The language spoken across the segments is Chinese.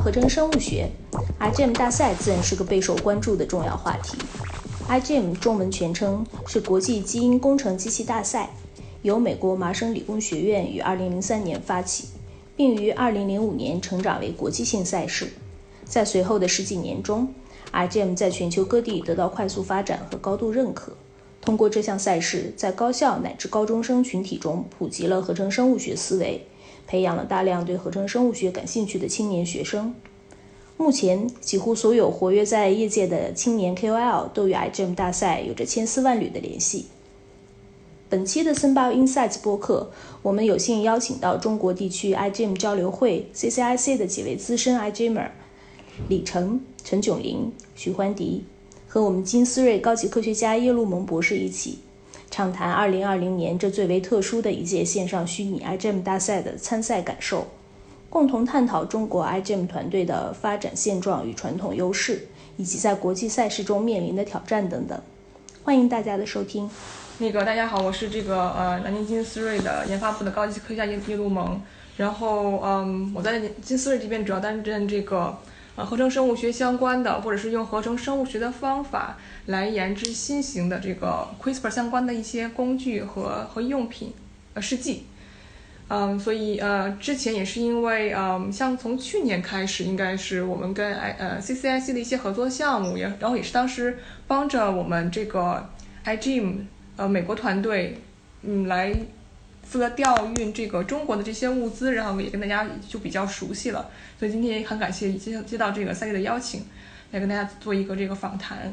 合成生物学，iGEM 大赛自然是个备受关注的重要话题。iGEM 中文全称是国际基因工程机器大赛，由美国麻省理工学院于2003年发起，并于2005年成长为国际性赛事。在随后的十几年中，iGEM 在全球各地得到快速发展和高度认可。通过这项赛事，在高校乃至高中生群体中普及了合成生物学思维。培养了大量对合成生物学感兴趣的青年学生。目前，几乎所有活跃在业界的青年 KOL 都与 iGEM 大赛有着千丝万缕的联系。本期的森巴 Insights 播客，我们有幸邀请到中国地区 iGEM 交流会 CCIC 的几位资深 iGEMer 李成、陈炯林、徐欢迪，和我们金思睿高级科学家叶路蒙博士一起。畅谈2020年这最为特殊的一届线上虚拟 iGEM 大赛的参赛感受，共同探讨中国 iGEM 团队的发展现状与传统优势，以及在国际赛事中面临的挑战等等。欢迎大家的收听。那个大家好，我是这个呃南京金思睿的研发部的高级科学家叶叶路蒙。然后嗯，我在金思睿这边主要担任这个。呃，合成生物学相关的，或者是用合成生物学的方法来研制新型的这个 CRISPR 相关的一些工具和和用品呃试剂，嗯，所以呃之前也是因为嗯像从去年开始，应该是我们跟 I 呃 CCIC 的一些合作项目，也然后也是当时帮着我们这个 IGM 呃美国团队嗯来。负责调运这个中国的这些物资，然后也跟大家就比较熟悉了，所以今天也很感谢接接到这个赛丽的邀请，来跟大家做一个这个访谈。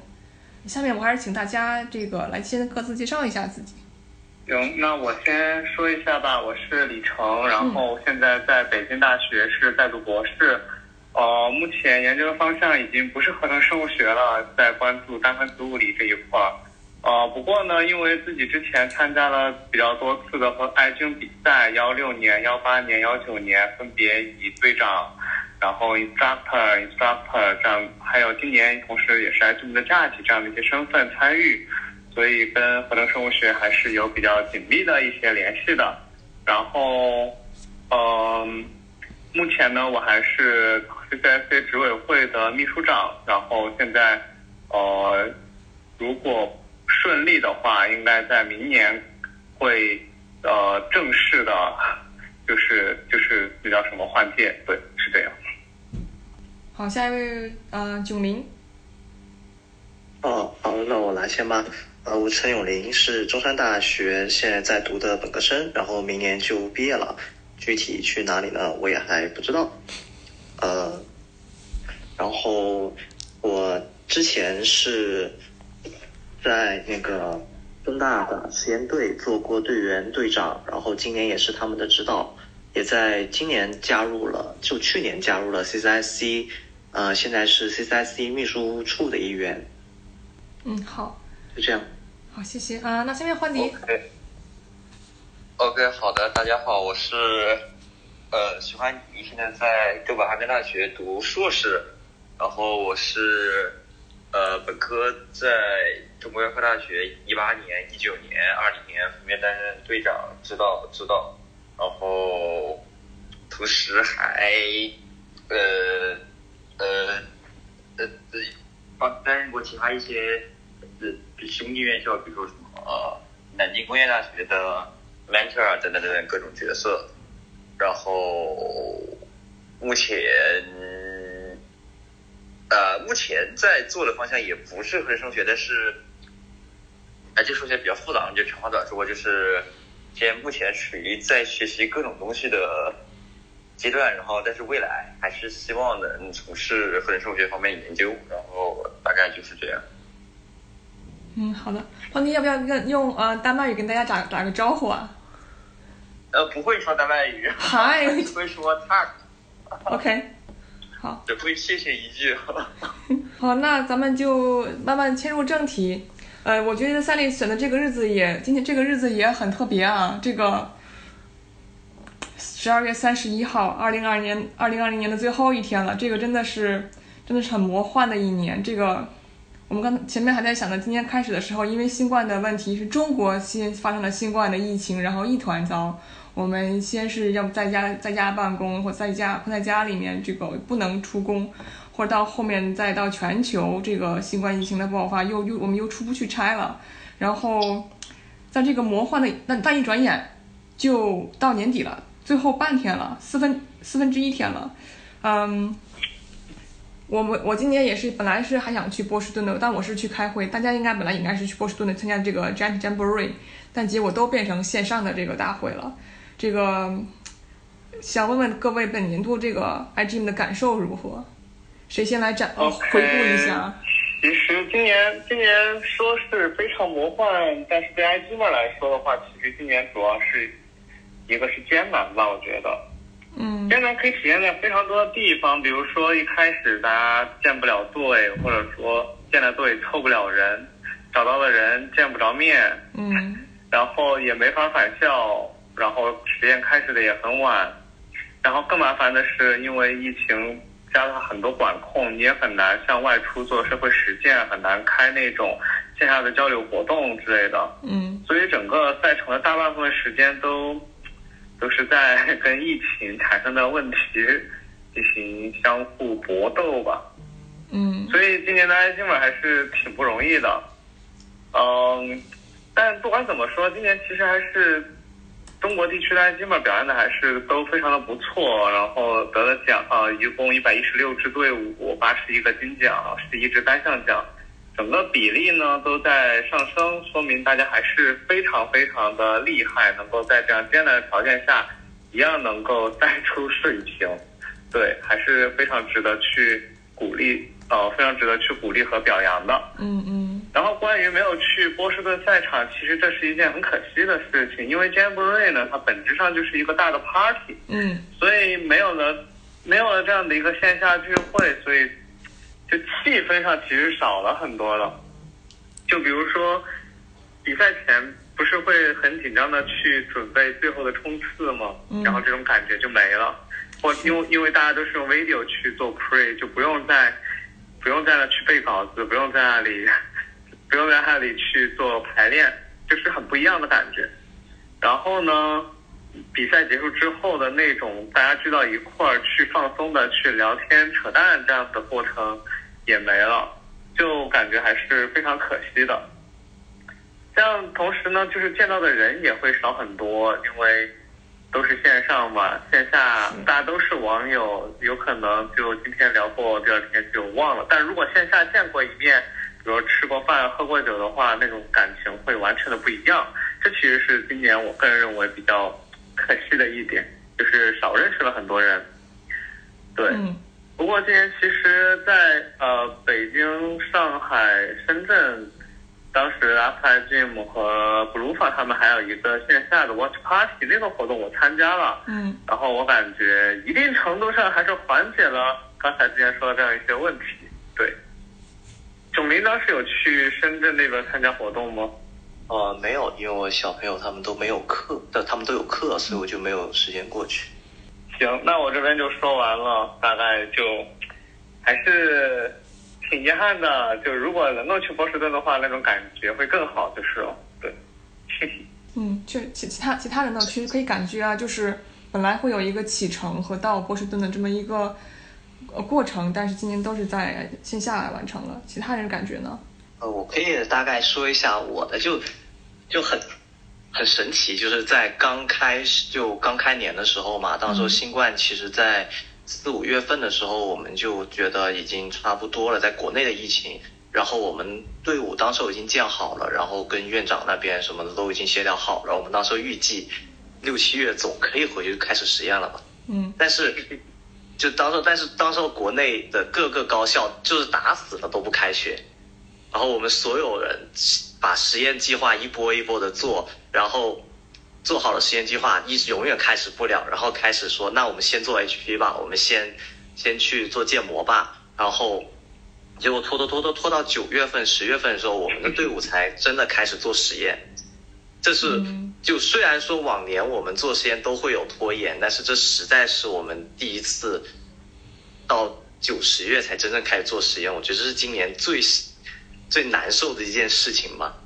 下面我还是请大家这个来先各自介绍一下自己。行，那我先说一下吧，我是李成，然后现在在北京大学是在读博士，呃，目前研究的方向已经不是合成生物学了，在关注单分子物理这一块儿。呃，不过呢，因为自己之前参加了比较多次的和爱军比赛，幺六年、幺八年、幺九年分别以队长，然后 instructor、instructor 这样，还有今年同时也是爱军的假期这样的一些身份参与，所以跟合成生物学还是有比较紧密的一些联系的。然后，嗯，目前呢，我还是 CCIC 执委会的秘书长，然后现在，呃，如果顺利的话，应该在明年会呃正式的，就是就是那叫什么换届，对，是这样。好，下一位呃九林。哦，好，那我来先吧。呃，我陈永林是中山大学现在在读的本科生，然后明年就毕业了，具体去哪里呢，我也还不知道。呃，然后我之前是。在那个中大的实验队做过队员队长，然后今年也是他们的指导，也在今年加入了，就去年加入了 CCIC，呃，现在是 CCIC 秘书处的一员。嗯，好，就这样。好，谢谢啊。那下面换你。OK，好的，大家好，我是呃徐欢怡，现在在哥本哈根大学读硕士，然后我是哥在。中国药科大学一八年、一九年、二零年分别担任队长、指导、指导，然后同时还呃呃呃帮担任过其他一些呃兄弟院校，比如说什么呃南京工业大学的 mentor 等等等等各种角色，然后目前呃目前在做的方向也不是合成生物学，但是。哎，这数学比较复杂，就长话短说，就是现在目前处于在学习各种东西的阶段，然后但是未来还是希望能从事合成生物学方面研究，然后大概就是这样。嗯，好的，黄迪要不要跟用呃丹麦语跟大家打打个招呼啊？呃，不会说丹麦语。Hi。会说 talk。OK。好。只会谢谢一句。好，那咱们就慢慢切入正题。呃，我觉得三丽选的这个日子也，今天这个日子也很特别啊。这个十二月三十一号，二零二年二零二零年的最后一天了。这个真的是，真的是很魔幻的一年。这个我们刚前面还在想呢，今天开始的时候，因为新冠的问题，是中国新发生了新冠的疫情，然后一团糟。我们先是要不在家在家办公，或在家或在家里面这个不能出工，或者到后面再到全球这个新冠疫情的爆发，又又我们又出不去差了。然后在这个魔幻的那但一转眼就到年底了，最后半天了，四分四分之一天了，嗯。我们我今年也是，本来是还想去波士顿的，但我是去开会。大家应该本来应该是去波士顿的参加这个 Giant Jamboree，但结果都变成线上的这个大会了。这个想问问各位，本年度这个 IGM 的感受如何？谁先来展回顾一下？其实今年今年说是非常魔幻，但是对 IGM 来说的话，其实今年主要是一个是艰难吧，我觉得。嗯，艰难可以体现在非常多的地方，比如说一开始大家建不了队，或者说建了队凑不了人，找到了人见不着面，嗯，然后也没法返校，然后实验开始的也很晚，然后更麻烦的是，因为疫情加了很多管控，你也很难像外出做社会实践，很难开那种线下的交流活动之类的，嗯，所以整个赛程的大半部分时间都。都是在跟疫情产生的问题进行相互搏斗吧。嗯，所以今年的埃基尔还是挺不容易的。嗯，但不管怎么说，今年其实还是中国地区的埃基尔表现的还是都非常的不错，然后得了奖啊，一共一百一十六支队伍，八十一个金奖，十一支单项奖。整个比例呢都在上升，说明大家还是非常非常的厉害，能够在这样艰难的条件下，一样能够带出水平，对，还是非常值得去鼓励，呃，非常值得去鼓励和表扬的。嗯嗯。然后关于没有去波士顿赛场，其实这是一件很可惜的事情，因为 Jamboree 呢，它本质上就是一个大的 party，嗯，所以没有了没有了这样的一个线下聚会，所以。就气氛上其实少了很多了，就比如说比赛前不是会很紧张的去准备最后的冲刺吗？然后这种感觉就没了，或因为因为大家都是用 video 去做 pre，就不用再不用在那去背稿子，不用在那里 不用在那里去做排练，就是很不一样的感觉。然后呢，比赛结束之后的那种大家聚到一块儿去放松的去聊天扯淡这样子的过程。也没了，就感觉还是非常可惜的。像同时呢，就是见到的人也会少很多，因为都是线上嘛，线下大家都是网友，有可能就今天聊过，第二天就忘了。但如果线下见过一面，比如吃过饭、喝过酒的话，那种感情会完全的不一样。这其实是今年我个人认为比较可惜的一点，就是少认识了很多人。对。不过今年其实，在呃北京、上海、深圳，当时 Apple Gym 和 Bluefa 他们还有一个线下的 Watch Party 那个活动，我参加了。嗯。然后我感觉一定程度上还是缓解了刚才之前说的这样一些问题。对。囧林当时有去深圳那边参加活动吗？呃，没有，因为我小朋友他们都没有课，但他们都有课，所以我就没有时间过去。行，那我这边就说完了，大概就还是挺遗憾的。就如果能够去波士顿的话，那种感觉会更好，就是了。对。嗯，确其其他其他人呢，其实可以感觉啊，就是本来会有一个启程和到波士顿的这么一个呃过程，但是今年都是在线下来完成了。其他人感觉呢？呃，我可以大概说一下我的，就就很。很神奇，就是在刚开始就刚开年的时候嘛，当时新冠其实，在四五月份的时候，我们就觉得已经差不多了，在国内的疫情，然后我们队伍当时已经建好了，然后跟院长那边什么的都已经协调好了，我们当时预计六七月总可以回去开始实验了吧？嗯，但是就当时，但是当时国内的各个高校就是打死了都不开学，然后我们所有人。把实验计划一波一波的做，然后做好了实验计划，一直永远开始不了，然后开始说，那我们先做 HP 吧，我们先先去做建模吧，然后结果拖拖拖拖拖到九月份、十月份的时候，我们的队伍才真的开始做实验。这是就虽然说往年我们做实验都会有拖延，但是这实在是我们第一次到九十月才真正开始做实验，我觉得这是今年最。最难受的一件事情吧。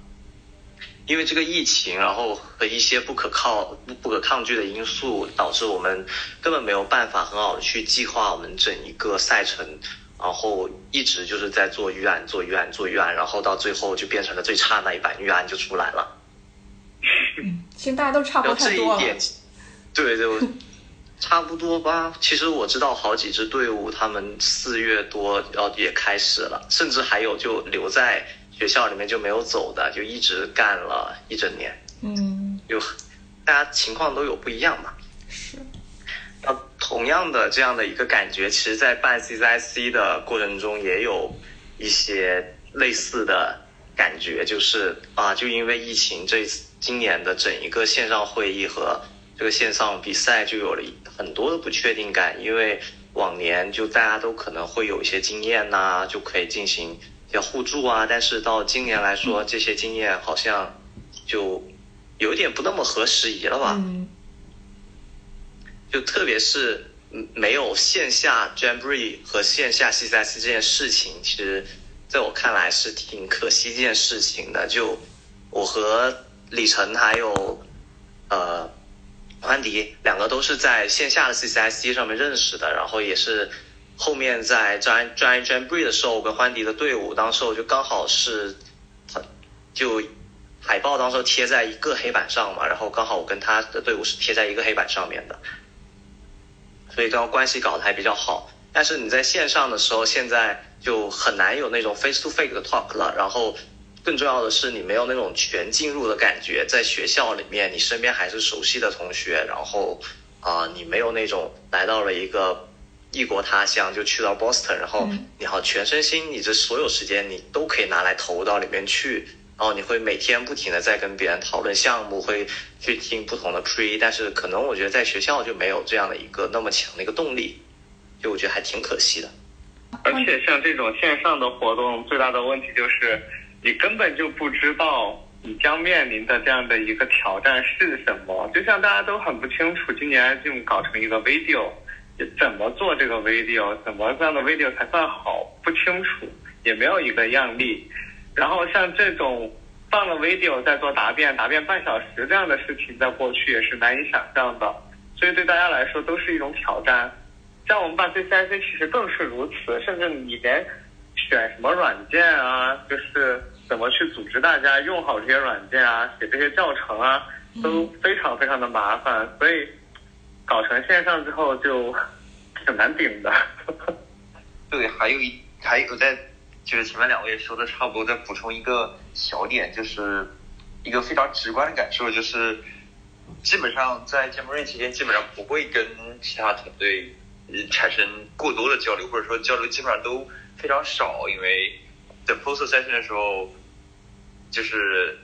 因为这个疫情，然后和一些不可靠、不不可抗拒的因素，导致我们根本没有办法很好的去计划我们整一个赛程，然后一直就是在做预案、做预案、做预案，然后到最后就变成了最差那一版预案就出来了。其实大家都差不然后这多太多了。一点，对对，差不多吧。其实我知道好几支队伍，他们四月多要也开始了，甚至还有就留在学校里面就没有走的，就一直干了一整年。嗯，有大家情况都有不一样嘛。是，那同样的这样的一个感觉，其实，在办 CCIC 的过程中，也有一些类似的感觉，就是啊，就因为疫情，这今年的整一个线上会议和这个线上比赛就有了很多的不确定感，因为往年就大家都可能会有一些经验呐、就可以进行一些互助啊，但是到今年来说，这些经验好像就有点不那么合时宜了吧。嗯，就特别是嗯没有线下 Jamboree 和线下 CCIC 这件事情，其实在我看来是挺可惜一件事情的。就我和李晨还有呃宽迪两个都是在线下的 CCIC 上面认识的，然后也是后面在 Giant Giant Jamboree 的时候，我跟欢迪的队伍当时我就刚好是就海报当时贴在一个黑板上嘛，然后刚好我跟他的队伍是贴在一个黑板上面的，所以刚刚关系搞得还比较好。但是你在线上的时候，现在就很难有那种 face to face 的 talk 了。然后更重要的是，你没有那种全进入的感觉。在学校里面，你身边还是熟悉的同学，然后啊、你没有那种来到了一个异国他乡，就去到 Boston，然后嗯你好全身心，你这所有时间你都可以拿来投到里面去。然后你会每天不停的在跟别人讨论项目，会去听不同的 pre，但是可能我觉得在学校就没有这样的一个那么强的一个动力，就我觉得还挺可惜的。而且像这种线上的活动，最大的问题就是你根本就不知道你将面临的这样的一个挑战是什么。就像大家都很不清楚，今年就搞成一个 video，怎么做这个 video，怎么这样的 video 才算好，不清楚，也没有一个样例。然后像这种放了 video 再做答辩，答辩半小时这样的事情，在过去也是难以想象的，所以对大家来说都是一种挑战。像我们办 CCIC 其实更是如此，甚至你连选什么软件啊，就是怎么去组织大家用好这些软件啊，写这些教程啊，都非常非常的麻烦，所以搞成线上之后就 挺难顶的。对，还有一还有在就是前面两位说的差不多，再补充一个小点，就是一个非常直观的感受，就是基本上在 j a m r 期间，基本上不会跟其他团队产生过多的交流，或者说交流基本上都非常少，因为在 post session 的时候，就是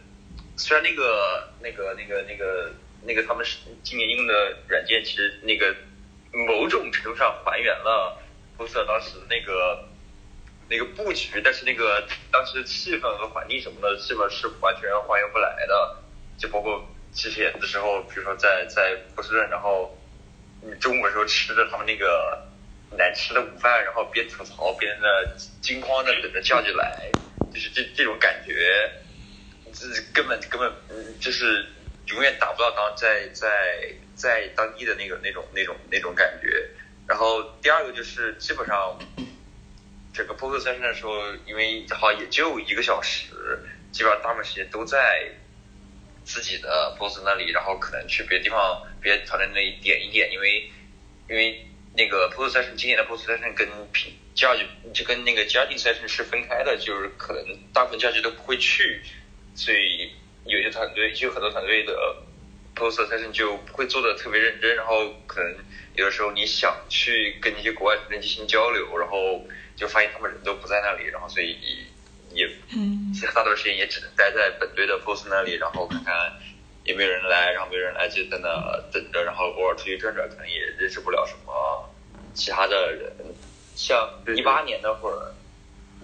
虽然那个那个那个那个那个他们是今年用的软件，其实那个某种程度上还原了 post 当时那个那个布局，但是那个当时气氛和环境什么的，基本是完全还原不来的。就包括之前的时候，比如说在在波士顿，然后你中午的时候吃着他们那个难吃的午饭，然后边吐槽边的惊慌的等着教具来，就是这这种感觉，这根本根本就是永远达不到当在在在当地的那个那种那种那种感觉。然后第二个就是基本上整个 poker session 的时候，因为好像也就一个小时，基本上大部分时间都在自己的 BOSS 那里，然后可能去别的地方、别的团队那里点一点，因为因为那个 post session 今年的 post session 跟平 judge 就跟那个 judging session 是分开的，就是可能大部分嘉峪都不会去，所以有些团队就很多团队的 post session 就不会做的特别认真，然后可能有的时候你想去跟一些国外团队进行交流，然后就发现他们人都不在那里，然后所以也嗯其实大多数时间也只能待在本队的 post 那里，然后看看有没有人来，然后没有人来就在那等着，然后偶尔出去转转，可能也认识不了什么其他的人。像一八年那会儿，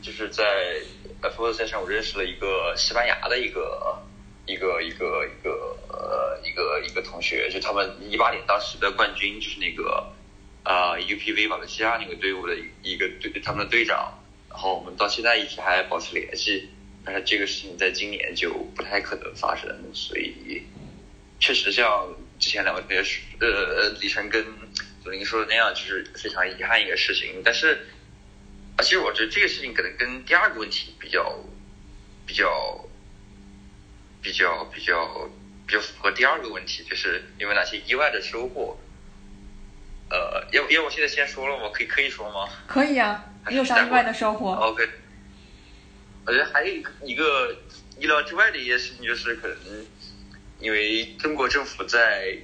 就是在 post session 我认识了一个西班牙的一个一个一个一个呃一个一个同学，就他们一八年当时的冠军就是那个啊、UPV 瓦伦西亚那个队伍的一个队他们的队长，然后我们到现在一直还保持联系。但是这个事情在今年就不太可能发生，所以确实像之前两位同学，呃，李晨跟左林说的那样，就是非常遗憾一个事情。但是啊，其实我觉得这个事情可能跟第二个问题比较比较比较比较比较符合第二个问题，就是有没有哪些意外的收获？呃，要要我现在先说了吗？可以可以说吗？可以呀、还是待会儿你有啥意外的收获？OK，我觉得还有一个一个意料之外的一件事情，就是可能因为中国政府在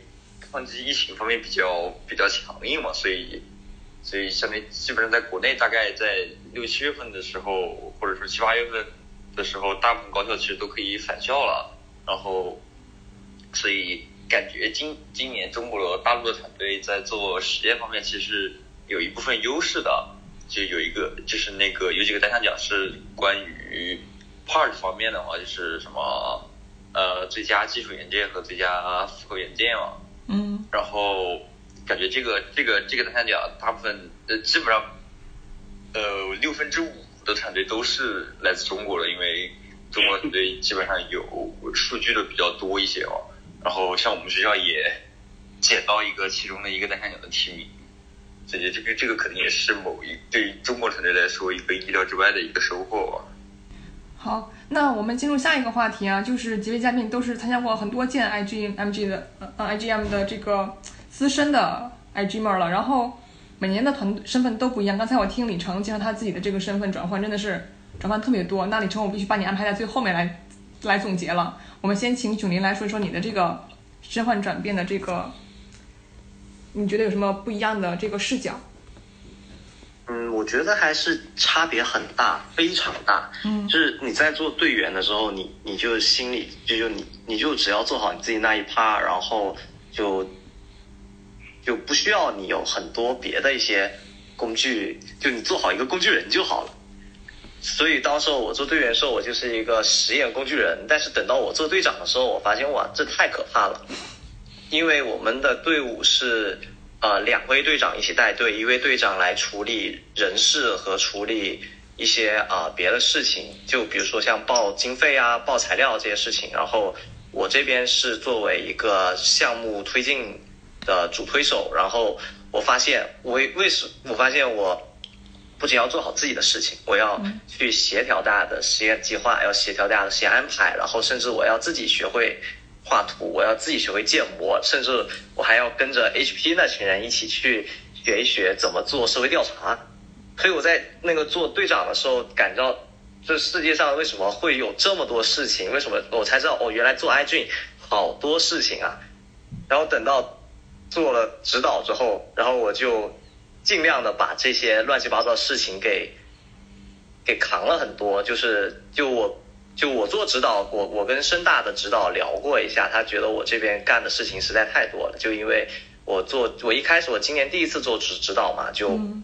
抗击疫情方面比较比较强硬嘛，所以所以相当于基本上在国内大概在六七月份的时候，或者说七八月份的时候，大部分高校其实都可以返校了，然后所以感觉今今年中国大陆的团队在做实验方面其实有一部分优势的，就有一个就是那个有几个单项奖是关于 part 方面的话，就是什么呃最佳技术元件和最佳复合元件嘛，嗯。然后感觉这个这个这个单项奖大部分呃基本上呃六分之五的团队都是来自中国的，因为中国团队基本上有数据的比较多一些哦。然后像我们学校也捡到一个其中的一个单项奖的提名，所以这个这个可能也是某一对于中国团队来说一个意料之外的一个收获。好，那我们进入下一个话题啊，就是几位嘉宾都是参加过很多届 IGMG 的呃呃 IGM 的这个资深的 IGM 了，然后每年的团身份都不一样。刚才我听李成介绍他自己的这个身份转换，真的是转换特别多。那李成，我必须把你安排在最后面来来总结了。我们先请囧林来说一说你的这个身份转变的这个，你觉得有什么不一样的这个视角？嗯，我觉得还是差别很大，非常大。嗯就是你在做队员的时候，你你就心里就就你你就只要做好你自己那一趴，然后就就不需要你有很多别的一些工具，就你做好一个工具人就好了。所以到时候我做队员的时候，我就是一个实验工具人。但是等到我做队长的时候，我发现哇，这太可怕了，因为我们的队伍是呃两位队长一起带队，一位队长来处理人事和处理一些啊、别的事情，就比如说像报经费啊、报材料这些事情。然后我这边是作为一个项目推进的主推手，然后我发现我为什我发现我。不仅要做好自己的事情，我要去协调大家的实验计划，要协调大家的实验安排，然后甚至我要自己学会画图，我要自己学会建模，甚至我还要跟着 HP 那群人一起去学一学怎么做社会调查。所以我在那个做队长的时候，感到这世界上为什么会有这么多事情？为什么我才知道哦，原来做 IG 好多事情啊。然后等到做了指导之后，然后我就尽量的把这些乱七八糟的事情给给扛了很多。就是就我就我做指导，我我跟深大的指导聊过一下，他觉得我这边干的事情实在太多了。就因为我做我一开始我今年第一次做指指导嘛，就嗯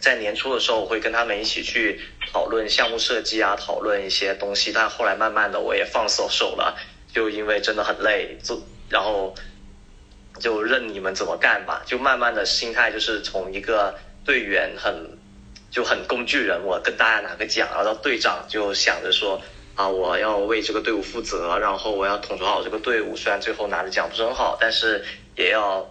在年初的时候我会跟他们一起去讨论项目设计啊，讨论一些东西。但后来慢慢的我也放手手了，就因为真的很累，做然后就任你们怎么干吧。就慢慢的心态就是从一个队员很就很工具人，我跟大家拿个奖，然后到队长就想着说啊，我要为这个队伍负责，然后我要统筹好这个队伍。虽然最后拿的奖不是很好，但是也要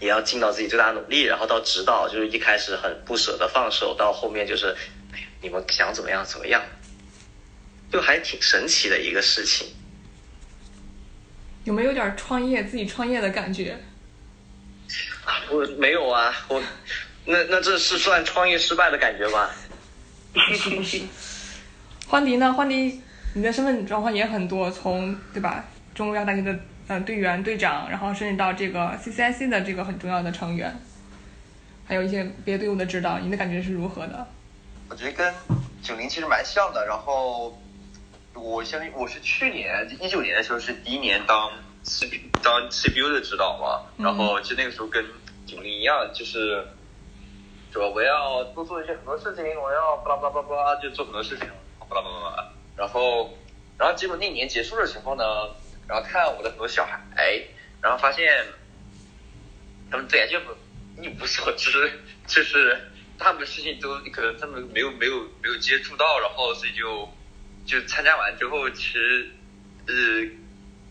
也要尽到自己最大努力。然后到指导，就是一开始很不舍得放手，到后面就是，哎呀，你们想怎么样怎么样，就还挺神奇的一个事情。有没有点创业自己创业的感觉？啊，我没有啊，我那那这是算创业失败的感觉吧？欢迪呢？欢迪，你的身份转换也很多，从对吧？中国药大学的呃队员、队长，然后甚至到这个 CCIC 的这个很重要的成员，还有一些别的队伍的指导，你的感觉是如何的？我觉得跟九零其实蛮像的。然后我相信我是去年一九年的时候是第一年当 C 当 CPU 的指导嘛，嗯然后就那个时候跟九零一样，就是说我要多做一些很多事情，我要巴拉巴拉巴拉巴拉就做很多事情，巴拉巴拉巴拉。然后然后结果那年结束的时候呢，然后看我的很多小孩，然后发现他们对就一无所知，就是大部分事情都可能他们没有没有没有接触到，然后所以就就参加完之后，其实呃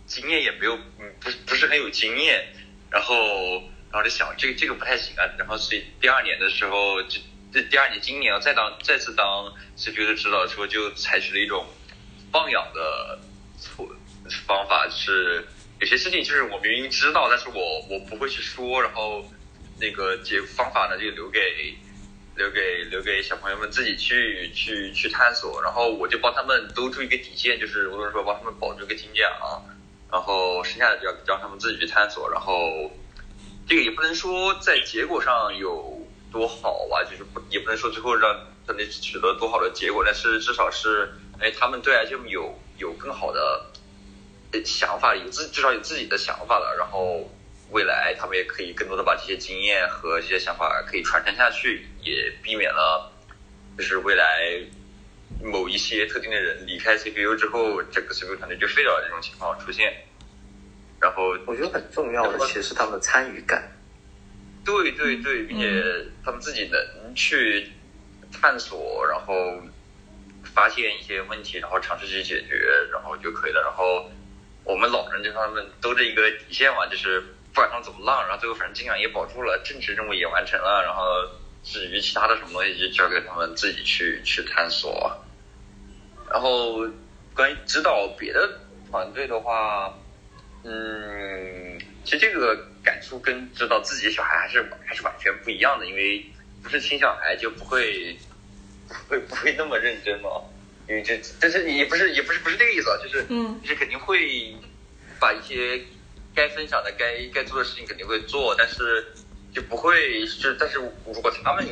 经验也没有，嗯不不是很有经验，然后然后就想这个这个不太行啊，然后所以第二年的时候就这第二年今年要再当再次当 CPU 的指导的时候，就采取了一种放养的措方法，是有些事情就是我明明知道，但是我我不会去说，然后那个解方法呢就留给留给留给小朋友们自己去去去探索，然后我就帮他们兜住一个底线，就是无论说帮他们保住一个金奖，然后剩下的就要让他们自己去探索，然后这个也不能说在结果上有多好吧，就是不也不能说最后让他们取得多好的结果，但是至少是哎他们对 IGM 有有更好的想法，有自至少有自己的想法了，然后未来他们也可以更多的把这些经验和这些想法可以传承下去，也避免了就是未来某一些特定的人离开 CPU 之后，整个 CPU 团队就废掉这种情况出现。然后我觉得很重要的其实是他们的参与感。对对对，并且他们自己能去探索，然后发现一些问题，然后尝试去解决，然后就可以了。然后我们老人就他们都这一个底线嘛，就是不管他们怎么浪，然后最后反正金奖也保住了，政治任务也完成了，然后至于其他的什么东西就交给他们自己去去探索。然后关于指导别的团队的话，嗯，其实这个感触跟指导自己的小孩还是还是完全不一样的，因为不是亲小孩就不会不会不会那么认真嘛。因为这但是也不是也不是不是这个意思啊，就是嗯就是肯定会把一些该分享的该该做的事情肯定会做，但是就不会是但是如果他们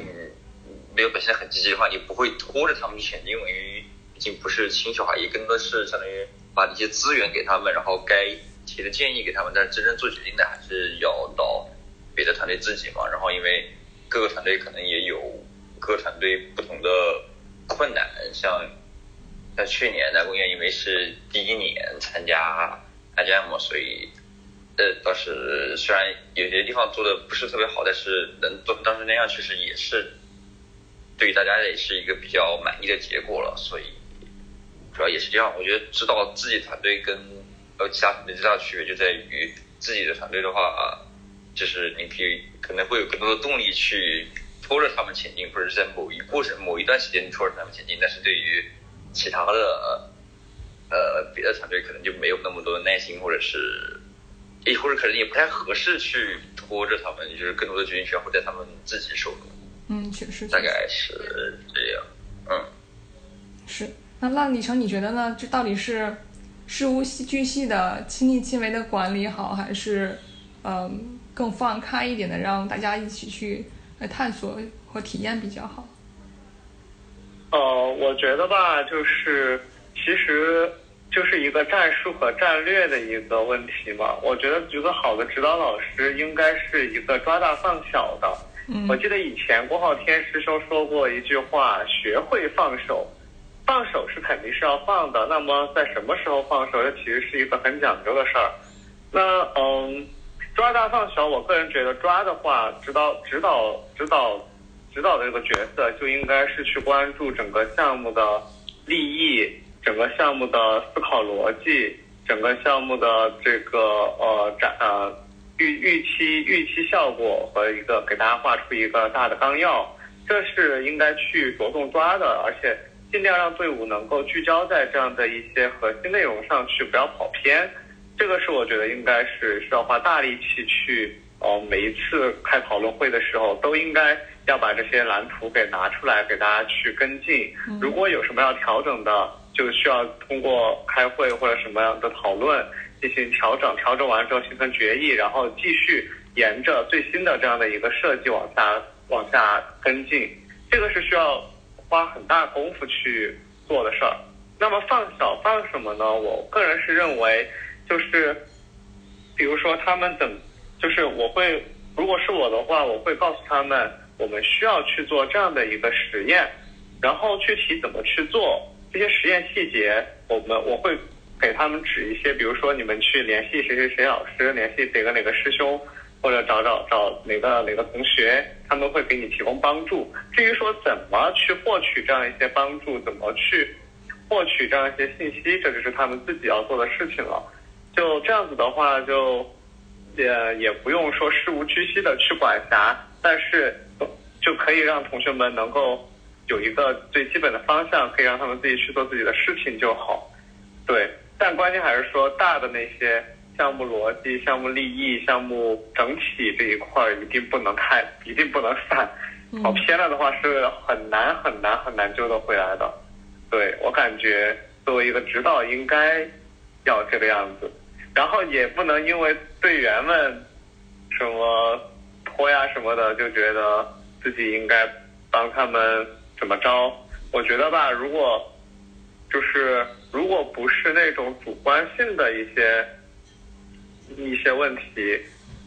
没有表现很积极的话，你不会拖着他们去前进，因为毕竟不是亲小孩，也更多是相当于把一些资源给他们，然后该提的建议给他们，但是真正做决定的还是要到别的团队自己嘛。然后因为各个团队可能也有各个团队不同的困难，像像去年南宫院因为是第一年参加 IGM，所以呃倒是虽然有些地方做的不是特别好，但是能做成当时那样，确实也是对于大家也是一个比较满意的结果了。所以主要也是这样，我觉得知道自己团队跟呃其他团队最大的区别就在于自己的团队的话，啊就是你可以可能会有更多的动力去拖着他们前进，或者是在某一过程某一段时间拖着他们前进。但是对于其他的呃别的团队，可能就没有那么多的耐心，或者是也或者可能也不太合适去拖着他们，就是更多的决定权会在他们自己手中，嗯，确实，大概是这样。嗯。是。那那李成，你觉得呢？这到底是事无巨细的亲力亲为的管理好，还是嗯更放开一点的，让大家一起去来探索和体验比较好？呃，我觉得吧，就是其实就是一个战术和战略的一个问题嘛。我觉得一个好的指导老师应该是一个抓大放小的。嗯我记得以前郭浩天师兄说过一句话：“学会放手。”放手是肯定是要放的，那么在什么时候放手，这其实是一个很讲究的事儿。那嗯，抓大放小，我个人觉得抓的话，指导指导指导指导的这个角色就应该是去关注整个项目的利益，整个项目的思考逻辑，整个项目的这个呃展呃预预期预期效果和一个给大家画出一个大的纲要，这是应该去着重抓的，而且尽量让队伍能够聚焦在这样的一些核心内容上去，不要跑偏。这个是我觉得应该是需要花大力气去，呃，每一次开讨论会的时候，都应该要把这些蓝图给拿出来，给大家去跟进。如果有什么要调整的，就需要通过开会或者什么样的讨论进行调整，调整完之后形成决议，然后继续沿着最新的这样的一个设计往下往下跟进。这个是需要花很大功夫去做的事儿。那么放小放什么呢？我个人是认为，就是比如说他们怎，就是我会，如果是我的话，我会告诉他们，我们需要去做这样的一个实验，然后具体怎么去做这些实验细节，我们我会给他们指一些，比如说你们去联系谁谁谁老师，联系哪个哪个师兄，或者找找找哪个哪个同学，他们会给你提供帮助。至于说怎么去获取这样一些帮助，怎么去获取这样一些信息，这就是他们自己要做的事情了。就这样子的话，就也也不用说事无巨细的去管辖，但是就可以让同学们能够有一个最基本的方向，可以让他们自己去做自己的事情就好。对，但关键还是说大的那些项目逻辑、项目利益、项目整体这一块儿一定不能太，一定不能散。跑偏了的话是很难很难很难救得回来的。对我感觉作为一个指导应该要这个样子，然后也不能因为队员们什么拖呀什么的就觉得自己应该帮他们怎么着。我觉得吧，如果就是如果不是那种主观性的一些一些问题。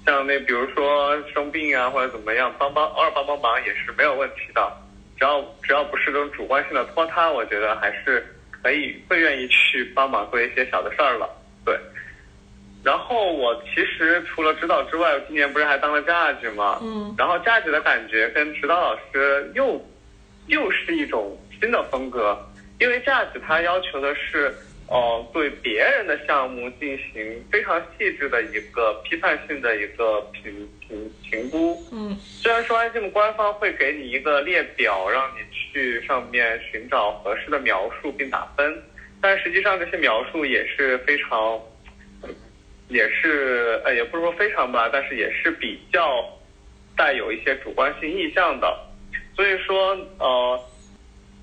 像那比如说生病啊或者怎么样，帮帮偶尔帮帮忙也是没有问题的，只要只要不是这种主观性的拖沓，我觉得还是可以会愿意去帮忙做一些小的事儿了。对，然后我其实除了指导之外，今年不是还当了 judge 吗？嗯。然后 judge 的感觉跟指导老师又又是一种新的风格，因为 judge 他要求的是。哦，对别人的项目进行非常细致的一个批判性的一个评评评估。嗯，虽然说 IGM 官方会给你一个列表，让你去上面寻找合适的描述并打分，但实际上这些描述也是非常，也是呃，也不是说非常吧，但是也是比较带有一些主观性意向的。所以说，呃，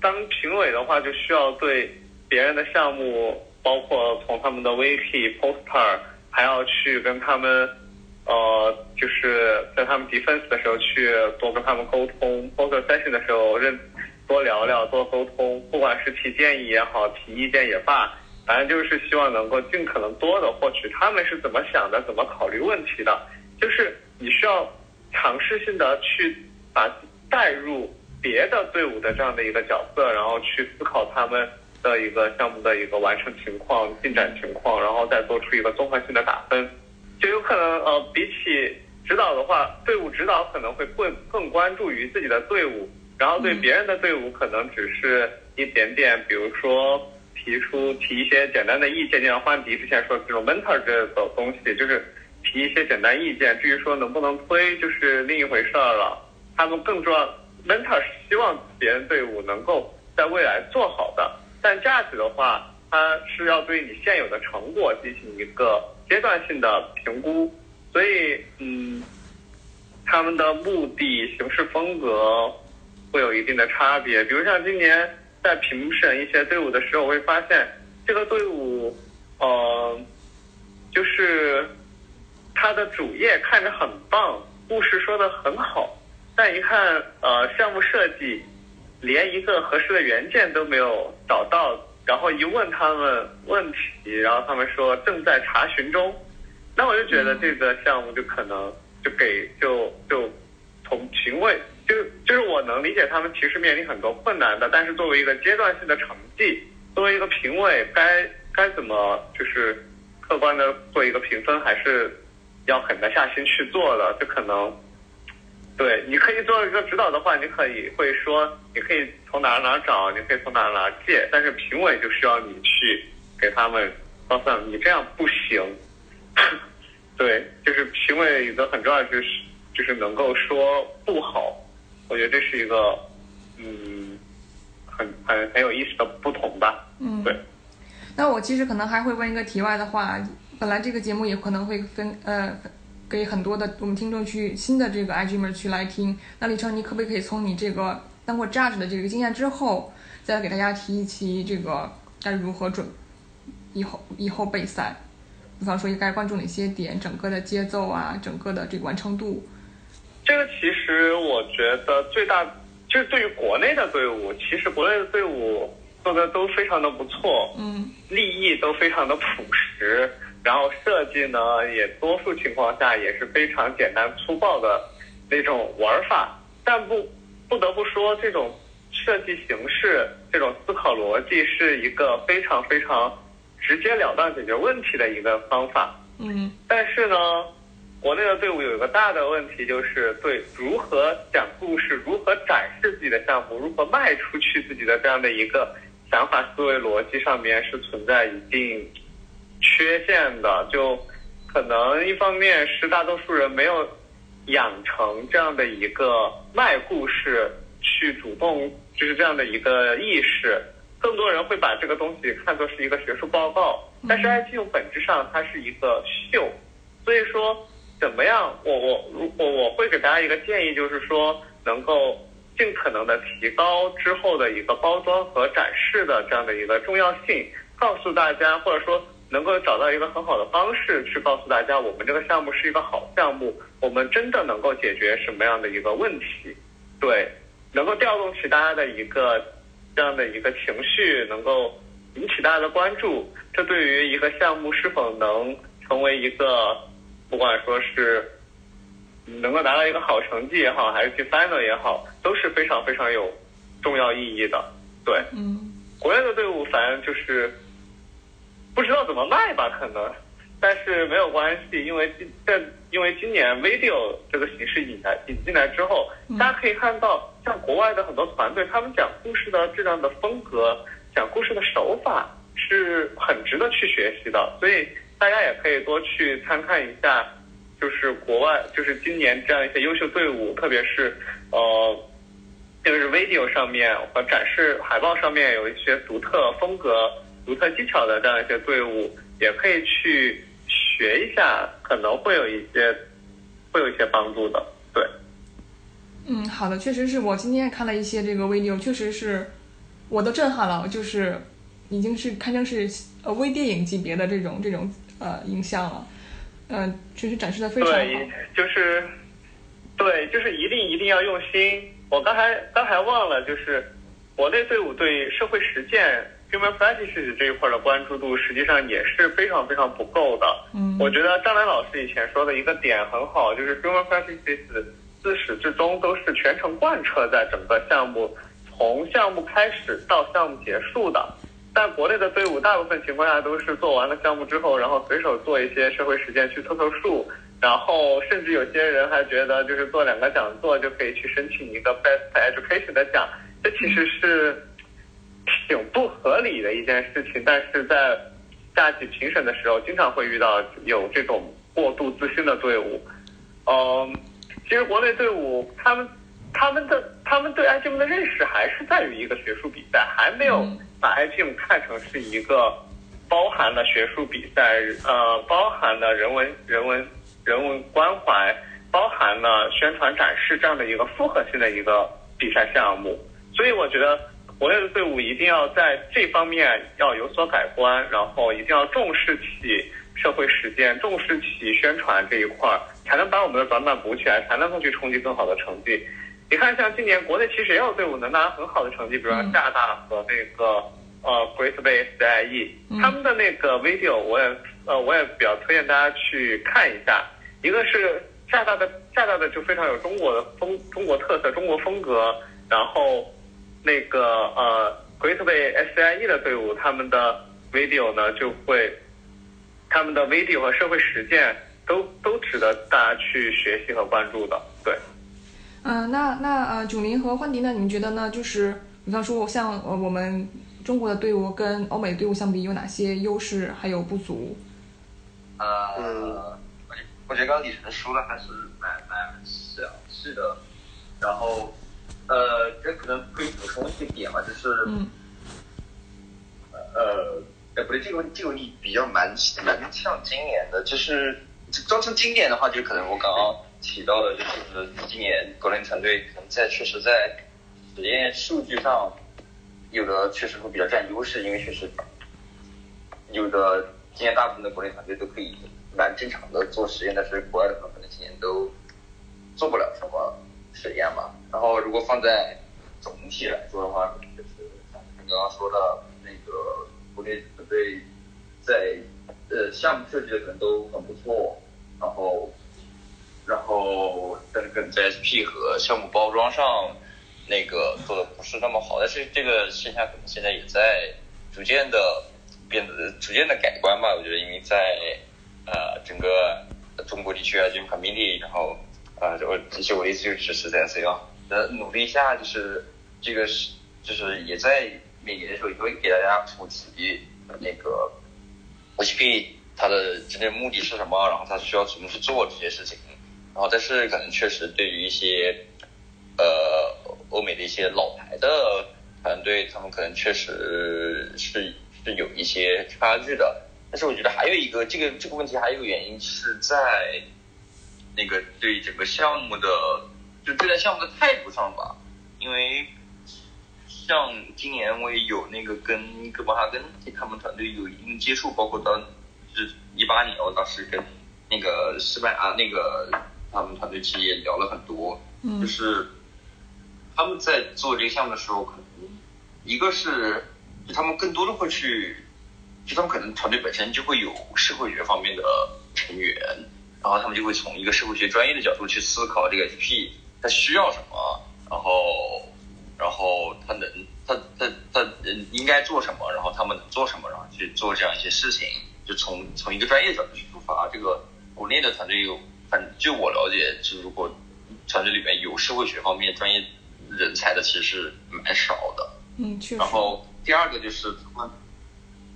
当评委的话，就需要对。别人的项目，包括从他们的 wiki poster，还要去跟他们，呃，就是在他们 defense 的时候去多跟他们沟通，poster session 的时候认多聊聊，多沟通，不管是提建议也好，提意见也罢，反正就是希望能够尽可能多的获取他们是怎么想的，怎么考虑问题的，就是你需要尝试性的去把带入别的队伍的这样的一个角色，然后去思考他们。的一个项目的一个完成情况、进展情况，然后再做出一个综合性的打分，就有可能呃，比起指导的话，队伍指导可能会更更关注于自己的队伍，然后对别人的队伍可能只是一点点，比如说提出提一些简单的意见，就像欢迪之前说的这种 mentor 这个东西，就是提一些简单意见，至于说能不能推，就是另一回事儿了。他们更重要，mentor 是希望别人队伍能够在未来做好的。但价值的话，它是要对你现有的成果进行一个阶段性的评估，所以，嗯，他们的目的、行事风格会有一定的差别。比如像今年在评审一些队伍的时候，我会发现这个队伍，呃，就是他的主页看着很棒，故事说的很好，但一看，呃，项目设计。连一个合适的原件都没有找到，然后一问他们问题，然后他们说正在查询中，那我就觉得这个项目就可能就给就就从评委就就是我能理解他们其实面临很多困难的，但是作为一个阶段性的成绩，作为一个评委该该怎么就是客观的做一个评分，还是要狠得下心去做的，就可能。对，你可以做一个指导的话，你可以会说，你可以从哪哪找，你可以从哪哪借，但是评委就需要你去给他们告诉你这样不行。对，就是评委一个很重要就是就是能够说不好，我觉得这是一个嗯很很很有意思的不同吧。嗯，对。那我其实可能还会问一个题外的话，本来这个节目也可能会分呃。给很多的我们听众去新的这个 i g 们去来听，那李成，你可不可以从你这个当过 judge 的这个经验之后，再给大家提一提这个该如何准以后以后备赛？比方说，应该关注哪些点？整个的节奏啊，整个的这个完成度。这个其实我觉得最大就是对于国内的队伍，其实国内的队伍做的都非常的不错，嗯，立意都非常的朴实。然后设计呢，也多数情况下也是非常简单粗暴的那种玩法，但不不得不说，这种设计形式、这种思考逻辑是一个非常非常直截了当解决问题的一个方法。嗯，但是呢，国内的队伍有一个大的问题，就是对如何讲故事、如何展示自己的项目、如何卖出去自己的这样的一个。想法思维逻辑上面是存在一定缺陷的，就可能一方面是大多数人没有养成这样的一个卖故事去主动就是这样的一个意识，更多人会把这个东西看作是一个学术报告，但是 IGM 本质上它是一个秀，所以说怎么样，我我如我我会给大家一个建议，就是说能够。尽可能的提高之后的一个包装和展示的这样的一个重要性，告诉大家，或者说能够找到一个很好的方式去告诉大家，我们这个项目是一个好项目，我们真的能够解决什么样的一个问题，对，能够调动起大家的一个这样的一个情绪，能够引起大家的关注，这对于一个项目是否能成为一个，不管说是。能够拿到一个好成绩也好，还是去 final 也好，都是非常非常有重要意义的。对，嗯，国内的队伍反正就是不知道怎么卖吧，可能，但是没有关系，因为在因为今年 video 这个形式引来引进来之后，大家可以看到，像国外的很多团队，他们讲故事的质量的风格，讲故事的手法是很值得去学习的，所以大家也可以多去参看一下。就是国外，就是今年这样一些优秀队伍，特别是呃，就是 video 上面和展示海报上面有一些独特风格、独特技巧的这样一些队伍，也可以去学一下，可能会有一些会有一些帮助的。对，嗯，好的，确实是我今天看了一些这个 video，确实是我都震撼了，就是已经是堪称是呃微电影级别的这种这种呃影像了。嗯，确实展示的非常好。对，就是，对，就是一定一定要用心。我刚才刚才忘了，就是国内队伍对社会实践 human practices 这一块的关注度，实际上也是非常非常不够的。嗯，我觉得张楠老师以前说的一个点很好，就是 human practices 自始至终都是全程贯彻在整个项目，从项目开始到项目结束的。但国内的队伍大部分情况下都是做完了项目之后，然后随手做一些社会实践去凑凑数，然后甚至有些人还觉得就是做两个讲座就可以去申请一个 Best Education 的奖，这其实是挺不合理的一件事情。但是在下级评审的时候，经常会遇到有这种过度自信的队伍。嗯，其实国内队伍他们他们的他们对 IGM 的认识还是在于一个学术比赛，还没有。把 IGM 看成是一个包含了学术比赛，呃，包含了人文、人文、人文关怀，包含了宣传展示这样的一个复合性的一个比赛项目。所以我觉得国内的队伍一定要在这方面要有所改观，然后一定要重视起社会实践，重视起宣传这一块儿，才能把我们的短板补起来，才能够去冲击更好的成绩。你看，像今年国内其实也有队伍能拿很好的成绩，比如说厦大和那个呃 Great Bay SIE，他们的那个 video 我也呃我也比较推荐大家去看一下。一个是厦大的厦大的就非常有中国的风中国特色中国风格，然后那个呃 great waysie 的队伍他们的 video 呢就会他们的 video 和社会实践都都值得大家去学习和关注的，对。嗯，那那呃，九零和欢迪呢？你们觉得呢？就是比方说，像呃我们中国的队伍跟欧美队伍相比，有哪些优势还有不足？呃，我觉得刚刚李晨说的还是蛮蛮详细的。然后，呃，这可能可以补充一点嘛，就是，呃，哎不对，这个问这个问题比较蛮蛮像今年的，就是装成经典的话，就可能我刚刚。提到的就是今年国内团队可能在确实在实验数据上，有的确实会比较占优势，因为确实有的今年大部分的国内团队都可以蛮正常的做实验，但是国外的可能今年都做不了什么实验嘛。然后如果放在总体来说的话，就是像刚刚说的那个国内团队在呃项目设计的可能都很不错，然后。然后，但是跟在 SP 和项目包装上，那个做的不是那么好，但是这个现象可能现在也在逐渐的变得逐渐的改观吧。我觉得，因为在呃整个中国地区啊，就 community，然后啊，我其实我的意思就是在 C 啊那努力一下，就是这个是就是也在每年的时候也会给大家普及那个 HP 它的真正目的是什么，然后它需要怎么去做这些事情。然后但是可能确实对于一些呃欧美的一些老牌的团队，他们可能确实是是有一些差距的。但是我觉得还有一个这个这个问题还有一个原因是在那个对整个项目的就对待项目的态度上吧，因为像今年我也有那个跟哥本哈根他们团队有一定接触，包括到是一八年我当时跟那个西班牙那个他们团队其实也聊了很多，嗯。就是他们在做这个项目的时候，可能一个是就他们更多的会去，就他们可能团队本身就会有社会学方面的成员，然后他们就会从一个社会学专业的角度去思考这个 HP 它需要什么，然后然后它能它它它嗯应该做什么，然后他们能做什么，然后去做这样一些事情，就从从一个专业角度去出发。这个国内的团队有，反正就我了解，就如果团队里面有社会学方面专业人才的，其实是蛮少的。嗯，确实然。后第二个就是他们，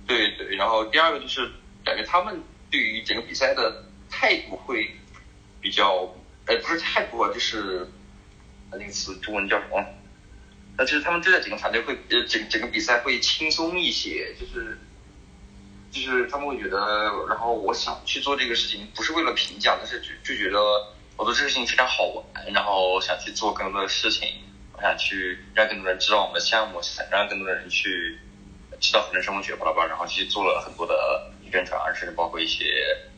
对对，然后第二个就是感觉他们对于整个比赛的态度会比较，呃，不是态度啊，就是那个词中文叫什么？那就是他们对待整个团队会，呃，整整个比赛会轻松一些，就是就是他们会觉得，然后我想去做这个事情，不是为了评奖，但是就就觉得我做这个事情非常好玩，然后想去做更多的事情，我想去让更多人知道我们的项目，想让更多的人去知道合成生物学巴拉巴拉，然后去做了很多的宣传，甚至包括一些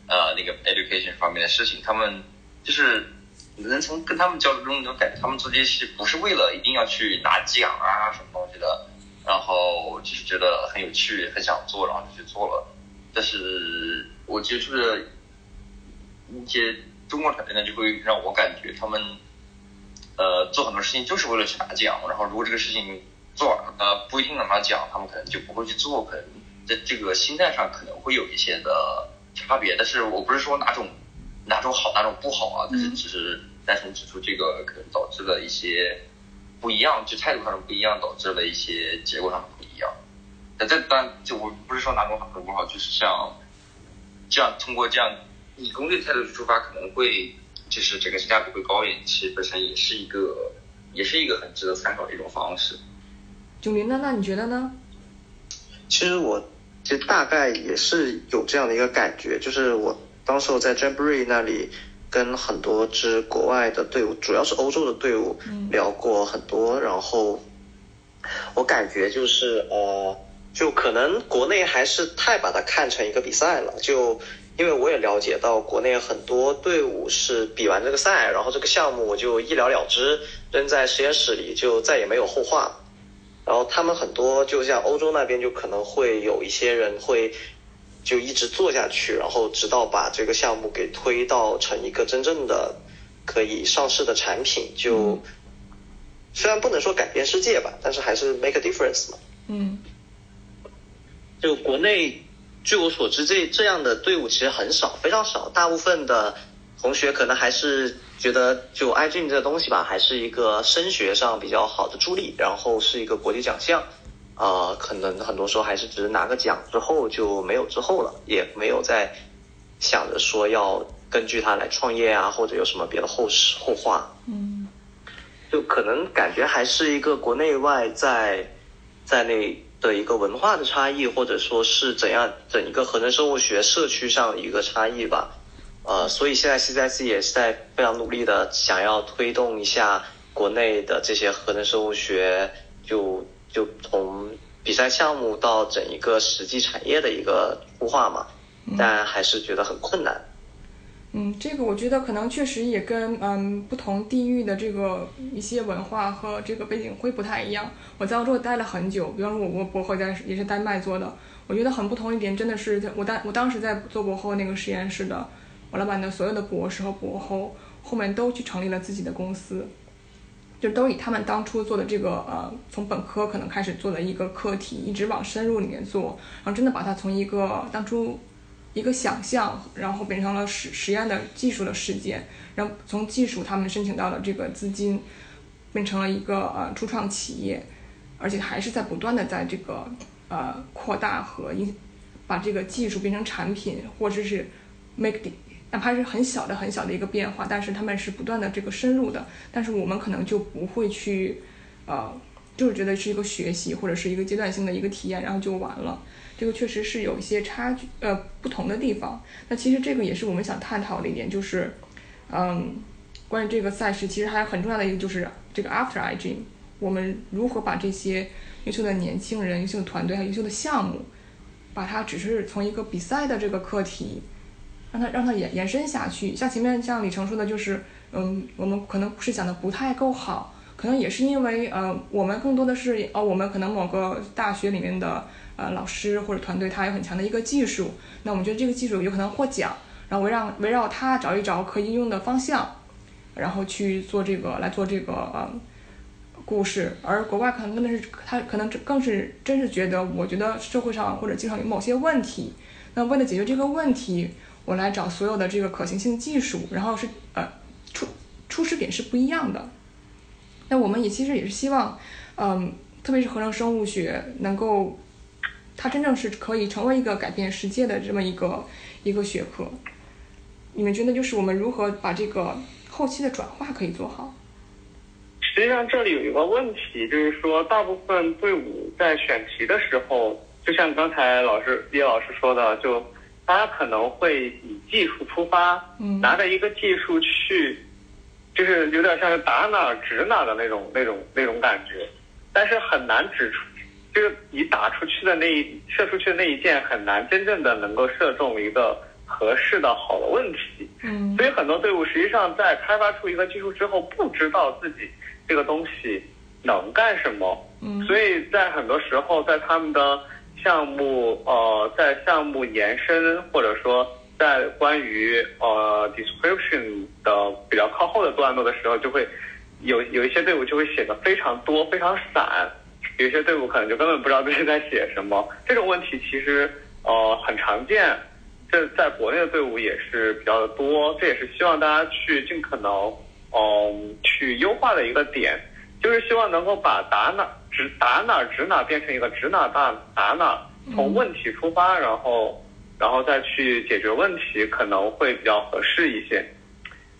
呃那个 education 方面的事情，他们就是能从跟他们交流中能感觉他们做这些事不是为了一定要去拿奖啊什么东西的，然后就是觉得很有趣，很想做，然后就去做了。但是我接触的一些中国团队呢，就会让我感觉他们呃做很多事情就是为了去拿奖，然后如果这个事情做完了不一定能拿奖，他们可能就不会去做，可能在这个心态上可能会有一些的差别。但是我不是说哪种哪种好哪种不好啊，但是只是单纯指出这个可能导致了一些不一样，就态度上的不一样，导致了一些结果上的不一样。但这当然就我不是说哪种好哪种不好，就是像这样通过这样以攻略态度去出发，可能会就是整个性价比会高一点，其实本身也是一个也是一个很值得参考的一种方式。九零呢？那你觉得呢？其实我其实大概也是有这样的一个感觉，就是我当时候在 Jamboree 那里跟很多支国外的队伍，主要是欧洲的队伍聊过很多，然后我感觉就是呃，就可能国内还是太把它看成一个比赛了，就因为我也了解到国内很多队伍是比完这个赛，然后这个项目我就一了了之，扔在实验室里就再也没有后话。然后他们很多就像欧洲那边就可能会有一些人会就一直做下去，然后直到把这个项目给推到成一个真正的可以上市的产品，就虽然不能说改变世界吧，但是还是 make a difference 嘛。嗯就国内，据我所知，这这样的队伍其实很少，非常少。大部分的同学可能还是觉得，就 iGen 这个东西吧，还是一个升学上比较好的助力，然后是一个国际奖项。呃，可能很多时候还是只是拿个奖之后就没有之后了，也没有再想着说要根据它来创业啊，或者有什么别的后事后话。嗯就可能感觉还是一个国内外在在内的一个文化的差异，或者说是怎样整一个合成生物学社区上的一个差异吧。呃，所以现在 CCIC 也是在非常努力的想要推动一下国内的这些合成生物学，就就从比赛项目到整一个实际产业的一个孵化嘛，但还是觉得很困难。嗯，这个我觉得可能确实也跟嗯不同地域的这个一些文化和这个背景会不太一样。我在澳洲待了很久，比方说我我博后在也是丹麦做的，我觉得很不同一点，真的是我当我当时在做博后那个实验室的，我老板的所有的博士和博后后面都去成立了自己的公司，就都以他们当初做的这个呃从本科可能开始做的一个课题，一直往深入里面做，然后真的把它从一个当初。一个想象，然后变成了实实验的技术的实践，然后从技术他们申请到了这个资金，变成了一个呃初创企业，而且还是在不断的在这个呃扩大和影把这个技术变成产品，或者是 make 哪怕是很小的很小的一个变化，但是他们是不断的这个深入的，但是我们可能就不会去呃。就是觉得是一个学习或者是一个阶段性的一个体验，然后就完了。这个确实是有一些差距，呃，不同的地方。那其实这个也是我们想探讨的一点，就是，嗯，关于这个赛事，其实还有很重要的一个就是这个 After I Dream，我们如何把这些优秀的年轻人、优秀的团队还有优秀的项目，把它只是从一个比赛的这个课题，让它让它延延伸下去。像前面像李成说的，就是，嗯，我们可能是讲的不太够好。可能也是因为，呃，我们更多的是，哦，我们可能某个大学里面的，呃，老师或者团队，他有很强的一个技术，那我们觉得这个技术有可能获奖，然后围绕围绕它找一找可应用的方向，然后去做这个来做这个呃故事，而国外可能真的是他可能更是真是觉得，我觉得社会上或者经常有某些问题，那为了解决这个问题，我来找所有的这个可行性技术，然后是呃出出始点是不一样的。那我们也其实也是希望，嗯，特别是合成生物学能够，它真正是可以成为一个改变世界的这么一个一个学科。你们觉得就是我们如何把这个后期的转化可以做好？实际上这里有一个问题，就是说大部分队伍在选题的时候，就像刚才老师叶老师说的，就大家可能会以技术出发，拿着一个技术去。就是有点像是打哪指哪的那种、那种、那种感觉，但是很难指出，就是你打出去的那一射出去的那一箭很难真正的能够射中一个合适的好的问题。嗯，所以很多队伍实际上在开发出一个技术之后，不知道自己这个东西能干什么。嗯，所以在很多时候，在他们的项目呃，在项目延伸或者说。在关于呃 description 的比较靠后的段落的时候，就会有有一些队伍就会写的非常多非常散，有些队伍可能就根本不知道自己在写什么。这种问题其实呃很常见，这在国内的队伍也是比较多。这也是希望大家去尽可能嗯去优化的一个点，就是希望能够把打哪指打哪指哪变成一个指哪打打哪，从问题出发，然后。然后再去解决问题可能会比较合适一些，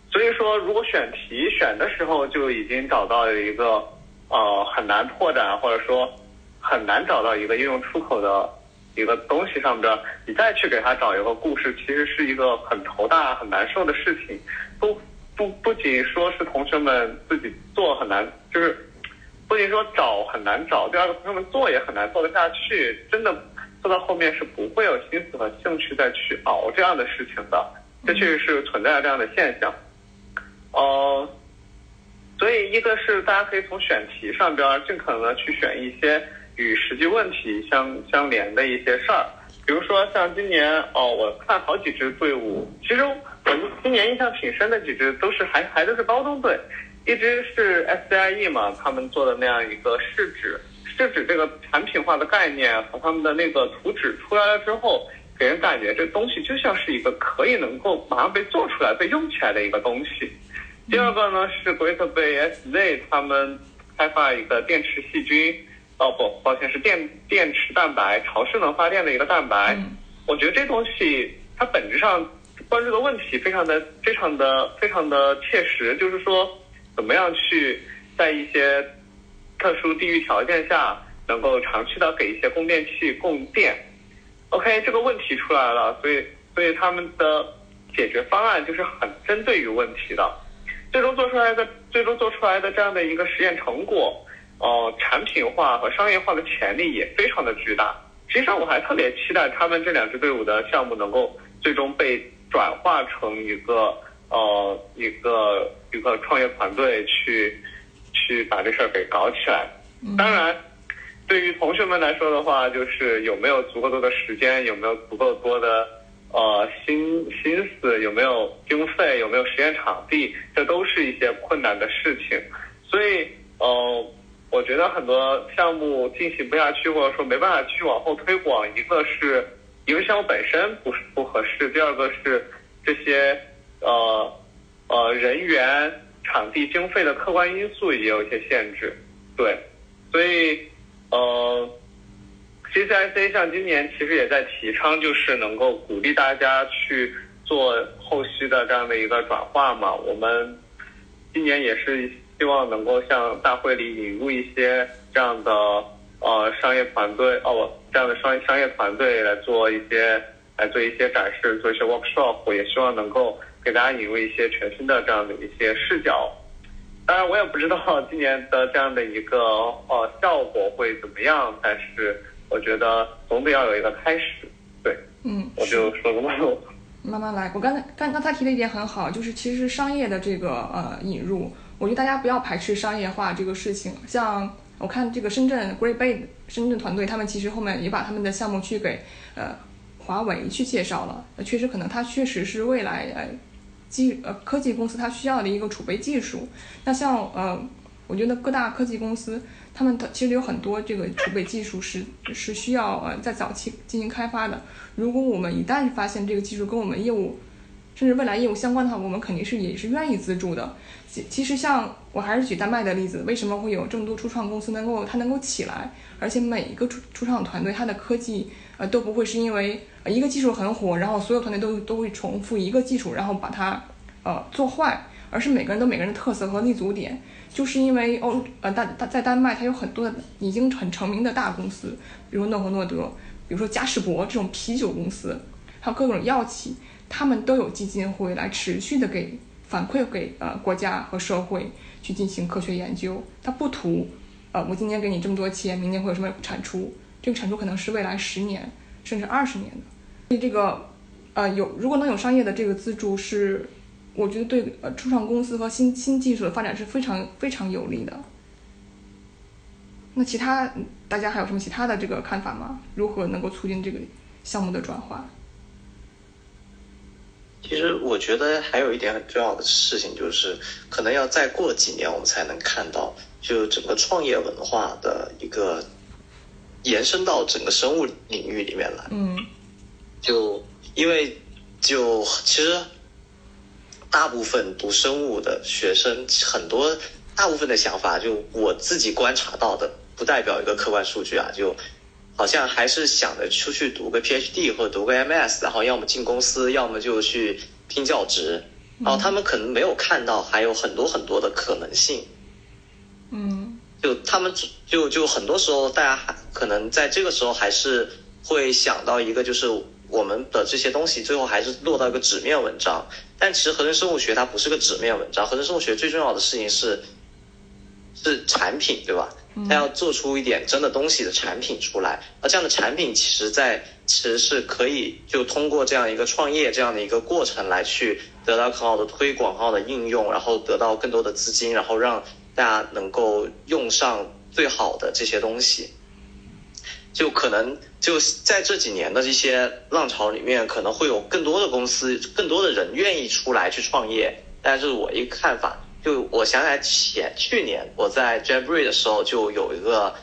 所以说如果选题选的时候就已经找到了一个呃很难拓展或者说很难找到一个应用出口的一个东西上边，你再去给他找一个故事，其实是一个很头大很难受的事情。不不不仅说是同学们自己做很难，就是不仅说找很难找，第二个他们做也很难做得下去，真的。做到后面是不会有心思和兴趣再去熬这样的事情的，这确实是存在这样的现象。哦，所以一个是大家可以从选题上边尽可能的去选一些与实际问题相相连的一些事儿，比如说像今年哦，我看好几支队伍，其实我们今年印象挺深的几支都是还还都是高中队，一直是 SCIE 嘛，他们做的那样一个试纸。试纸这个产品化的概念和他们的那个图纸出来了之后，给人感觉这东西就像是一个可以能够马上被做出来、被用起来的一个东西。第二个呢是 Great Bay SZ 他们开发一个电池细菌，哦不，抱歉是电电池蛋白，潮湿能发电的一个蛋白。我觉得这东西它本质上关注的问题非常的、非常的、非常的切实，就是说怎么样去在一些。特殊地域条件下，能够长期的给一些供电器供电。OK，这个问题出来了，所以所以他们的解决方案就是很针对于问题的。最终做出来的最终做出来的这样的一个实验成果，呃，产品化和商业化的潜力也非常的巨大。实际上，我还特别期待他们这两支队伍的项目能够最终被转化成一个呃一个一个创业团队去。去把这事儿给搞起来。当然，对于同学们来说的话，就是有没有足够多的时间，有没有足够多的呃心心思，有没有经费，有没有实验场地，这都是一些困难的事情。所以，呃，我觉得很多项目进行不下去，或者说没办法继续往后推广，一个是一个项目本身不是不合适，第二个是这些呃呃人员。场地经费的客观因素也有一些限制，对，所以呃，CCIC 像今年其实也在提倡，就是能够鼓励大家去做后续的这样的一个转化嘛。我们今年也是希望能够向大会里引入一些这样的呃商业团队哦，这样的商商业团队来做一些来做一些展示，做一些 workshop，也希望能够给大家引入一些全新的这样的一些视角。当然，我也不知道 今年的这样的一个呃效果会怎么样，但是我觉得总得要有一个开始。对，嗯，我就说这么多。慢慢来。我刚才刚刚才提的一点很好，就是其实商业的这个呃引入，我觉得大家不要排斥商业化这个事情。像我看这个深圳 Great Bay 深圳团队，他们其实后面也把他们的项目去给呃华为去介绍了。呃确实，可能它确实是未来呃技呃科技公司它需要的一个储备技术。那像呃，我觉得各大科技公司，他们的其实有很多这个储备技术是是需要呃在早期进行开发的。如果我们一旦发现这个技术跟我们业务，甚至未来业务相关的话，我们肯定是也是愿意资助的。其其实像我还是举丹麦的例子，为什么会有这么多初创公司能够它能够起来，而且每一个初初创团队它的科技呃都不会是因为一个技术很火，然后所有团队都都会重复一个技术，然后把它呃做坏，而是每个人都每个人的特色和立足点。就是因为欧呃大大在丹麦，它有很多的已经很成名的大公司，比如诺和诺德，比如说嘉士伯这种啤酒公司，还有各种药企，他们都有基金会来持续的给反馈给呃国家和社会去进行科学研究。它不图呃我今年给你这么多钱，明年会有什么产出，这个产出可能是未来十年甚至二十年的。所以这个呃有如果能有商业的这个资助是。我觉得对呃初创公司和新新技术的发展是非常非常有利的。那其他大家还有什么其他的这个看法吗？如何能够促进这个项目的转化？其实我觉得还有一点很重要的事情，就是可能要再过几年，我们才能看到，就整个创业文化的一个延伸到整个生物领域里面来。嗯，就因为就其实大部分读生物的学生，很多大部分的想法，就我自己观察到的，不代表一个客观数据啊，就好像还是想着出去读个 PhD 或者读个 MS，然后要么进公司，要么就去拼教职，然后他们可能没有看到还有很多很多的可能性。嗯就他们就就很多时候，大家还可能在这个时候还是会想到一个，就是我们的这些东西最后还是落到一个纸面文章。但其实合成生物学它不是个纸面文章，合成生物学最重要的事情是是产品，对吧？它要做出一点真的东西的产品出来，而这样的产品其实在其实是可以就通过这样一个创业这样的一个过程来去得到很好的推广、很好的应用，然后得到更多的资金，然后让大家能够用上最好的这些东西。就可能就在这几年的这些浪潮里面，可能会有更多的公司、更多的人愿意出来去创业。但是我一个看法，就我想起来前去年我在 Jamboree 的时候，就有一个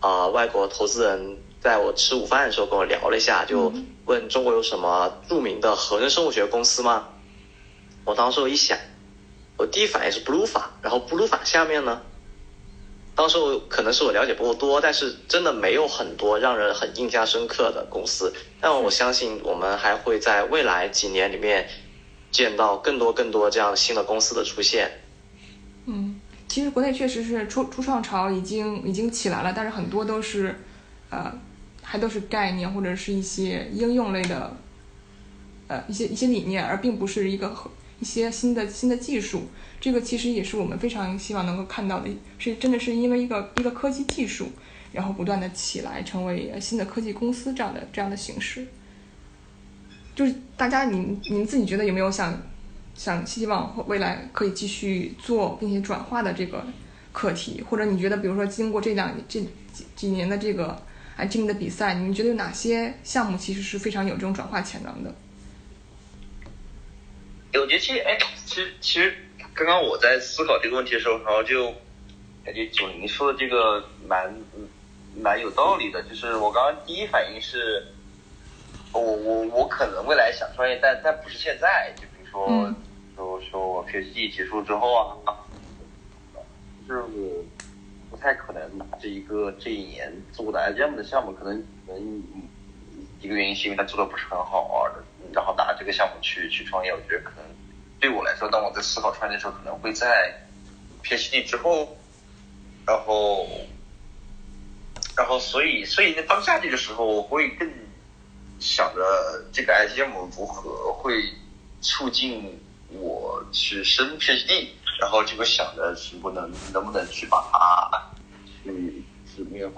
呃外国投资人在我吃午饭的时候跟我聊了一下，就问中国有什么著名的合成生物学公司吗？我当时我一想，我第一反应是 Blue 法，然后 Blue 法下面呢？当时我可能是我了解不够多，但是真的没有很多让人很印象深刻的公司。但我相信我们还会在未来几年里面见到更多更多这样新的公司的出现。嗯，其实国内确实是初初创潮已经已经起来了，但是很多都是呃还都是概念或者是一些应用类的呃一些一些理念，而并不是一个很一些新的新的技术。这个其实也是我们非常希望能够看到的，是真的是因为一个一个科技技术，然后不断的起来，成为新的科技公司这样的这样的形式。就是大家你你们自己觉得有没有想想希望未来可以继续做并且转化的这个课题，或者你觉得比如说经过这两这几几年的这个 i g 的比赛，你们觉得有哪些项目其实是非常有这种转化潜能的？我觉得其实，哎，其实其实刚刚我在思考这个问题的时候，然后就感觉九零说的这个蛮蛮有道理的。就是我刚刚第一反应是，我我我可能未来想创业，但但不是现在。就比如说，嗯说说我 PhD 结束之后啊，就是我不太可能拿着一个这一年做的 IGM 的项目，可能可能一个原因是因为他做的不是很好啊，然后拿这个项目去去创业，我觉得可能对我来说，当我在思考创业的时候，可能会在 PhD 之后，然后，然后所以所以在当下这个时候，我会更想着这个 IGM 如何会促进我去升 PhD，然后就会想着是不能能不能去把它去是那个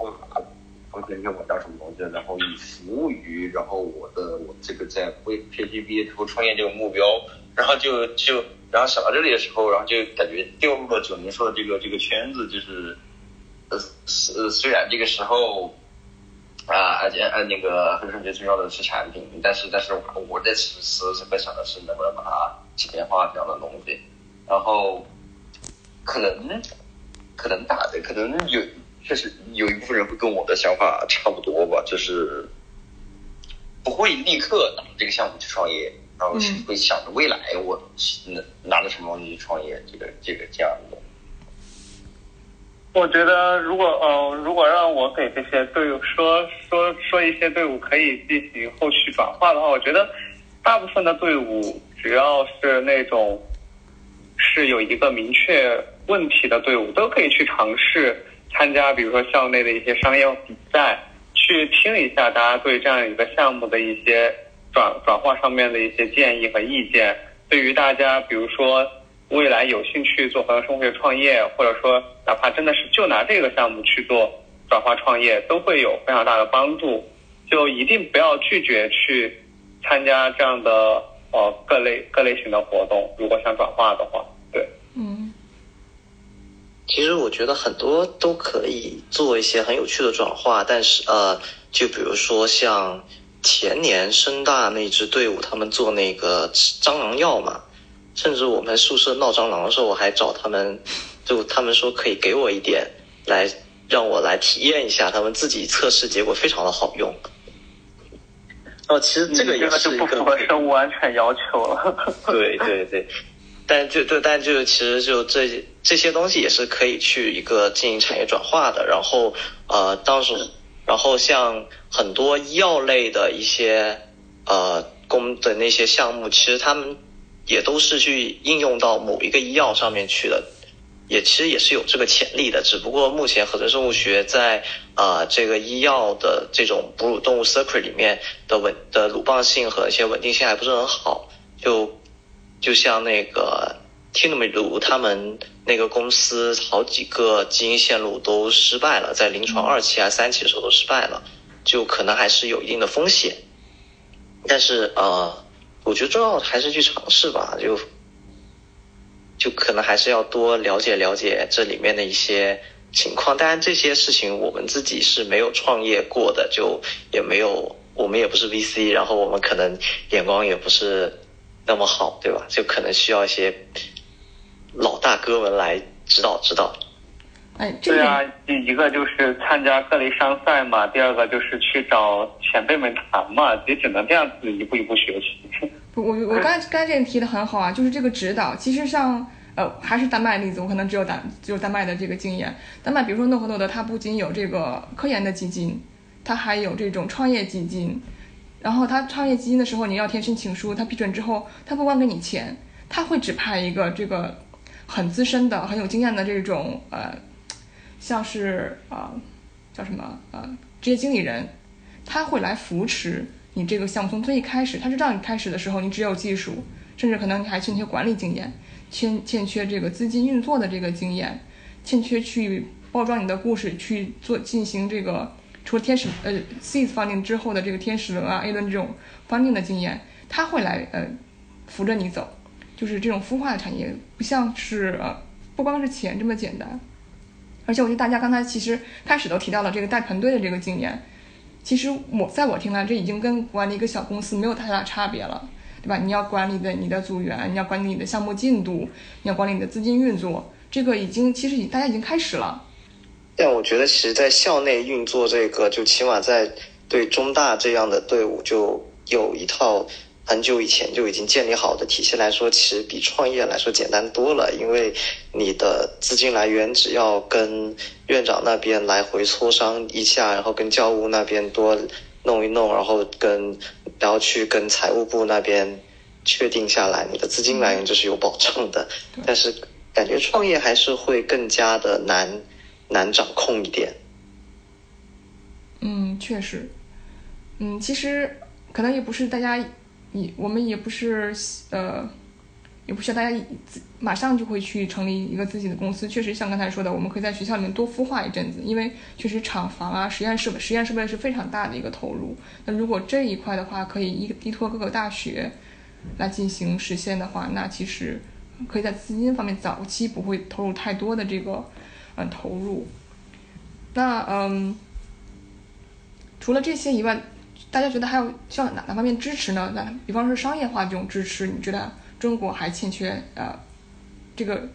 方法。放成一个网站什么东西，然后以服务于，然后我的我这个在为 PhD 毕业之后创业这个目标，然后就就然后想到这里的时候，然后就感觉掉入了九零说的这个这个圈子，就是呃虽虽然这个时候啊而且呃那个恒生最重要的是产品，但是但是我在此时此刻想的是能不能把它简便化这样的东西，然后可能可能打的可能有。确实有一部分人会跟我的想法差不多吧，就是不会立刻拿这个项目去创业，然后是会想着未来我拿拿着什么东西去创业，这个这个这样的。我觉得，如果呃，如果让我给这些队伍说说说一些队伍可以进行后续转化的话，我觉得大部分的队伍只要是那种是有一个明确问题的队伍，都可以去尝试。参加比如说校内的一些商业比赛，去听一下大家对这样一个项目的一些转转化上面的一些建议和意见。对于大家，比如说未来有兴趣做合生物学创业，或者说哪怕真的是就拿这个项目去做转化创业，都会有非常大的帮助。就一定不要拒绝去参加这样的呃各类各类型的活动，如果想转化的话，对，嗯。其实我觉得很多都可以做一些很有趣的转化，但是呃，就比如说像前年深大那支队伍，他们做那个蟑螂药嘛，甚至我们宿舍闹蟑螂的时候，我还找他们，就他们说可以给我一点来让我来体验一下，他们自己测试结果非常的好用。哦，其实这个也是不符合生物安全要求了。对 对对。但就对，但就其实就这这些东西也是可以去一个进行产业转化的。然后呃，当时然后像很多医药类的一些呃工的那些项目，其实他们也都是去应用到某一个医药上面去的，也其实也是有这个潜力的。只不过目前合成生物学在呃这个医药的这种哺乳动物 circuit 里面的稳的鲁棒性和一些稳定性还不是很好，就。就像那个 t i n o m e 他们那个公司，好几个基因线路都失败了，在临床二期啊三期的时候都失败了，就可能还是有一定的风险。但是呃，我觉得重要还是去尝试吧，就就可能还是要多了解了解这里面的一些情况。当然这些事情我们自己是没有创业过的，就也没有，我们也不是 VC，然后我们可能眼光也不是。那么好，对吧？就可能需要一些老大哥们来指导指导。哎，对啊，第一个就是参加各类商赛嘛，第二个就是去找前辈们谈嘛，也只能这样子一步一步学习。我我刚刚这个提的很好啊，就是这个指导。其实像呃，还是丹麦例子，我可能只有丹只有丹麦的这个经验。丹麦比如说诺和诺德，它不仅有这个科研的基金，它还有这种创业基金。然后他创业基金的时候，你要填申请书，他批准之后，他不光给你钱，他会指派一个这个很资深的、很有经验的这种呃，像是啊叫什么呃职业经理人，他会来扶持你这个项目从最一开始，他知道你开始的时候你只有技术，甚至可能你还欠缺管理经验，欠欠缺这个资金运作的这个经验，欠缺去包装你的故事去做进行这个。除了天使呃 C 方定之后的这个天使轮啊 A 轮这种方定的经验，他会来呃扶着你走，就是这种孵化的产业不像是呃不光是钱这么简单，而且我觉得大家刚才其实开始都提到了这个带团队的这个经验，其实我在我听来这已经跟管理一个小公司没有太大差别了，对吧？你要管理的你的组员，你要管理你的项目进度，你要管理你的资金运作，这个已经其实已大家已经开始了。但我觉得，其实，在校内运作这个，就起码在对中大这样的队伍，就有一套很久以前就已经建立好的体系来说，其实比创业来说简单多了，因为你的资金来源只要跟院长那边来回磋商一下，然后跟教务那边多弄一弄，然后跟然后去跟财务部那边确定下来，你的资金来源就是有保证的。但是感觉创业还是会更加的难难掌控一点。嗯，确实，嗯，其实可能也不是大家。也我们也不是呃，也不需要大家马上就会去成立一个自己的公司。确实像刚才说的，我们可以在学校里面多孵化一阵子，因为确实厂房啊、实验室、实验设备是非常大的一个投入。那如果这一块的话，可以依依托各个大学来进行实现的话，那其实可以在资金方面早期不会投入太多的这个很投入。那嗯，除了这些以外。大家觉得还有需要哪哪方面支持呢？那比方说商业化这种支持，你觉得中国还欠缺呃这个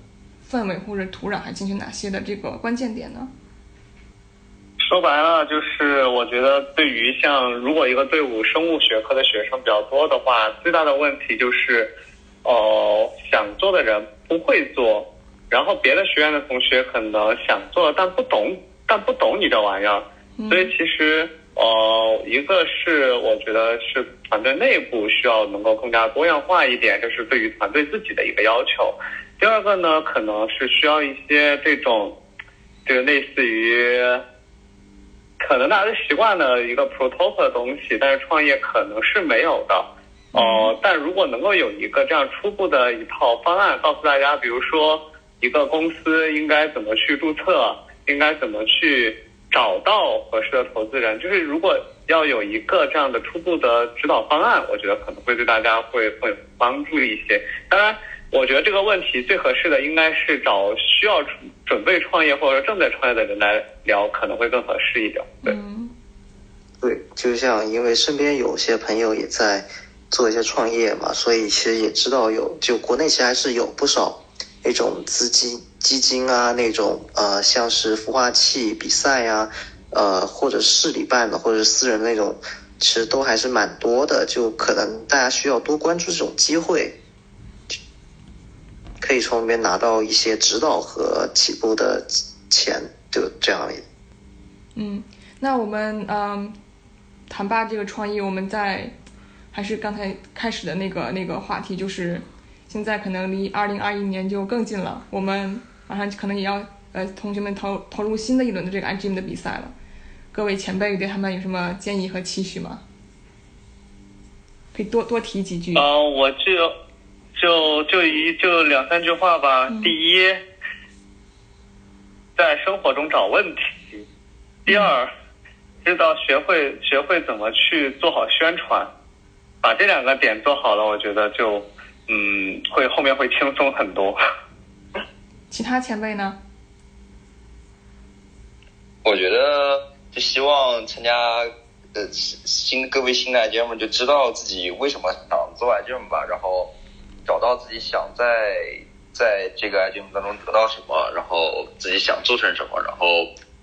氛围或者土壤还欠缺哪些的这个关键点呢？说白了就是，我觉得对于像如果一个队伍生物学科的学生比较多的话，最大的问题就是，哦想做的人不会做，然后别的学院的同学可能想做但不懂，但不懂你这玩意儿，所以其实。呃，一个是我觉得是团队内部需要能够更加多样化一点，这是对于团队自己的一个要求。第二个呢，可能是需要一些这种，这个类似于，可能大家习惯的一个 protocol 的东西，但是创业可能是没有的。哦，但如果能够有一个这样初步的一套方案，告诉大家，比如说一个公司应该怎么去注册，应该怎么去。找到合适的投资人，就是如果要有一个这样的初步的指导方案，我觉得可能会对大家会会有帮助一些。当然，我觉得这个问题最合适的应该是找需要准备创业或者正在创业的人来聊，可能会更合适一点。对，对，就像因为身边有些朋友也在做一些创业嘛，所以其实也知道有，就国内其实还是有不少。那种资金基金啊，那种呃，像是孵化器比赛呀，呃，或者市里办的，或者私人那种，其实都还是蛮多的。就可能大家需要多关注这种机会，可以从里面拿到一些指导和起步的钱，就这样。嗯，那我们嗯，谈吧这个创意，我们在还是刚才开始的那个那个话题，就是。现在可能离二零二一年就更近了，我们马上可能也要呃，同学们投投入新的一轮的这个 IGM 的比赛了。各位前辈对他们有什么建议和期许吗？可以多多提几句。呃，我就就就一就两三句话吧。第一，在生活中找问题；第二，知道学会学会怎么去做好宣传。把这两个点做好了，我觉得就。嗯，会后面会轻松很多。其他前辈呢？我觉得就希望参加呃新各位新的 IGM 就知道自己为什么想做 IGM 吧，然后找到自己想在在这个 IGM 当中得到什么，然后自己想做成什么，然后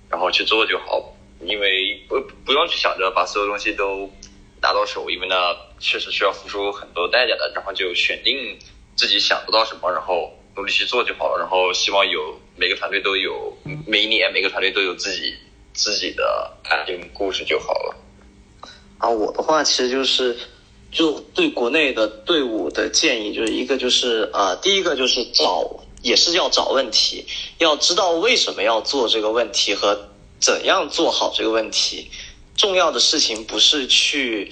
然后去做就好。因为不不用去想着把所有东西都拿到手，因为呢。确实需要付出很多代价的，然后就选定自己想不到什么，然后努力去做就好了。然后希望有每个团队都有，每一年每个团队都有自己自己的爱情故事就好了。啊，我的话其实就是，就对国内的队伍的建议，就是一个就是呃，第一个就是找，也是要找问题，要知道为什么要做这个问题和怎样做好这个问题。重要的事情不是去。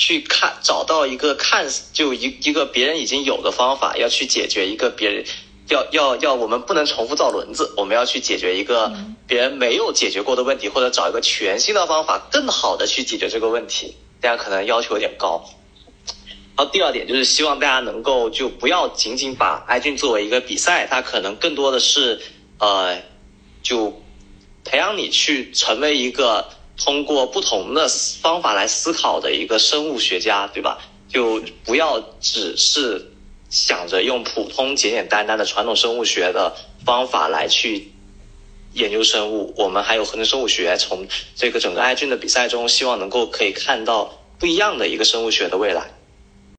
去看找到一个看就一一个别人已经有的方法，要去解决一个别人要要要我们不能重复造轮子，我们要去解决一个别人没有解决过的问题，或者找一个全新的方法，更好的去解决这个问题。大家可能要求有点高。然后第二点就是希望大家能够就不要仅仅把 i 俊作为一个比赛，它可能更多的是呃就培养你去成为一个。通过不同的方法来思考的一个生物学家，对吧？就不要只是想着用普通简简单单的传统生物学的方法来去研究生物。我们还有合成生物学，从这个整个艾俊的比赛中，希望能够可以看到不一样的一个生物学的未来。